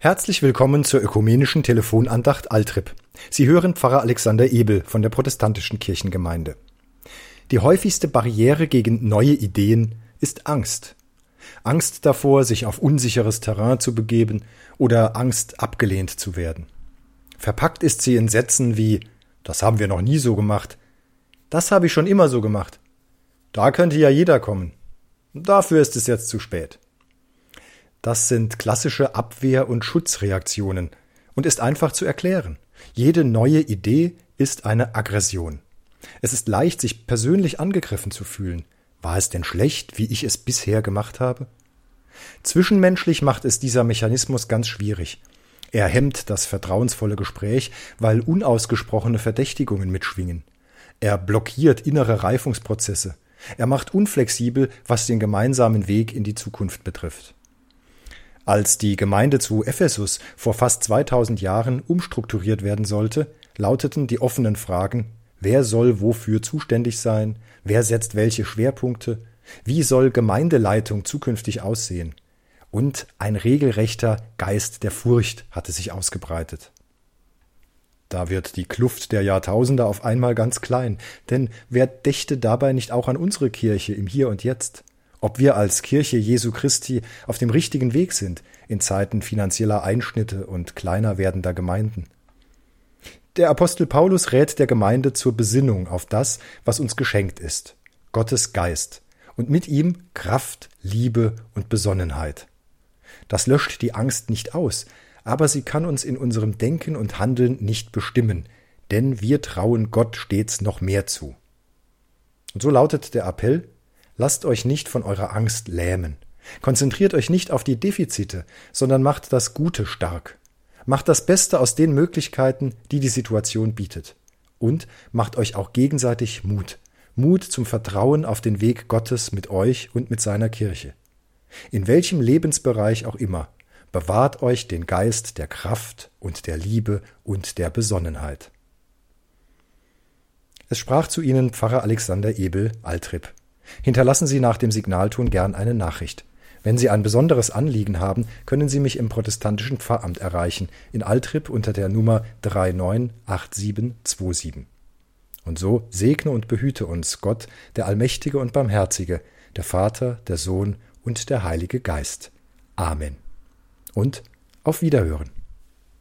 Herzlich willkommen zur ökumenischen Telefonandacht Altrip. Sie hören Pfarrer Alexander Ebel von der protestantischen Kirchengemeinde. Die häufigste Barriere gegen neue Ideen ist Angst. Angst davor, sich auf unsicheres Terrain zu begeben oder Angst, abgelehnt zu werden. Verpackt ist sie in Sätzen wie Das haben wir noch nie so gemacht. Das habe ich schon immer so gemacht. Da könnte ja jeder kommen. Dafür ist es jetzt zu spät. Das sind klassische Abwehr- und Schutzreaktionen und ist einfach zu erklären. Jede neue Idee ist eine Aggression. Es ist leicht, sich persönlich angegriffen zu fühlen. War es denn schlecht, wie ich es bisher gemacht habe? Zwischenmenschlich macht es dieser Mechanismus ganz schwierig. Er hemmt das vertrauensvolle Gespräch, weil unausgesprochene Verdächtigungen mitschwingen. Er blockiert innere Reifungsprozesse. Er macht unflexibel, was den gemeinsamen Weg in die Zukunft betrifft. Als die Gemeinde zu Ephesus vor fast 2000 Jahren umstrukturiert werden sollte, lauteten die offenen Fragen Wer soll wofür zuständig sein? Wer setzt welche Schwerpunkte? Wie soll Gemeindeleitung zukünftig aussehen? Und ein regelrechter Geist der Furcht hatte sich ausgebreitet. Da wird die Kluft der Jahrtausende auf einmal ganz klein, denn wer dächte dabei nicht auch an unsere Kirche im Hier und Jetzt? Ob wir als Kirche Jesu Christi auf dem richtigen Weg sind in Zeiten finanzieller Einschnitte und kleiner werdender Gemeinden? Der Apostel Paulus rät der Gemeinde zur Besinnung auf das, was uns geschenkt ist, Gottes Geist, und mit ihm Kraft, Liebe und Besonnenheit. Das löscht die Angst nicht aus, aber sie kann uns in unserem Denken und Handeln nicht bestimmen, denn wir trauen Gott stets noch mehr zu. Und so lautet der Appell Lasst euch nicht von eurer Angst lähmen. Konzentriert euch nicht auf die Defizite, sondern macht das Gute stark. Macht das Beste aus den Möglichkeiten, die die Situation bietet. Und macht euch auch gegenseitig Mut. Mut zum Vertrauen auf den Weg Gottes mit euch und mit seiner Kirche. In welchem Lebensbereich auch immer, bewahrt euch den Geist der Kraft und der Liebe und der Besonnenheit. Es sprach zu ihnen Pfarrer Alexander Ebel, Altrip. Hinterlassen Sie nach dem Signalton gern eine Nachricht. Wenn Sie ein besonderes Anliegen haben, können Sie mich im protestantischen Pfarramt erreichen, in Altrip unter der Nummer 398727. Und so segne und behüte uns Gott, der Allmächtige und Barmherzige, der Vater, der Sohn und der Heilige Geist. Amen. Und auf Wiederhören.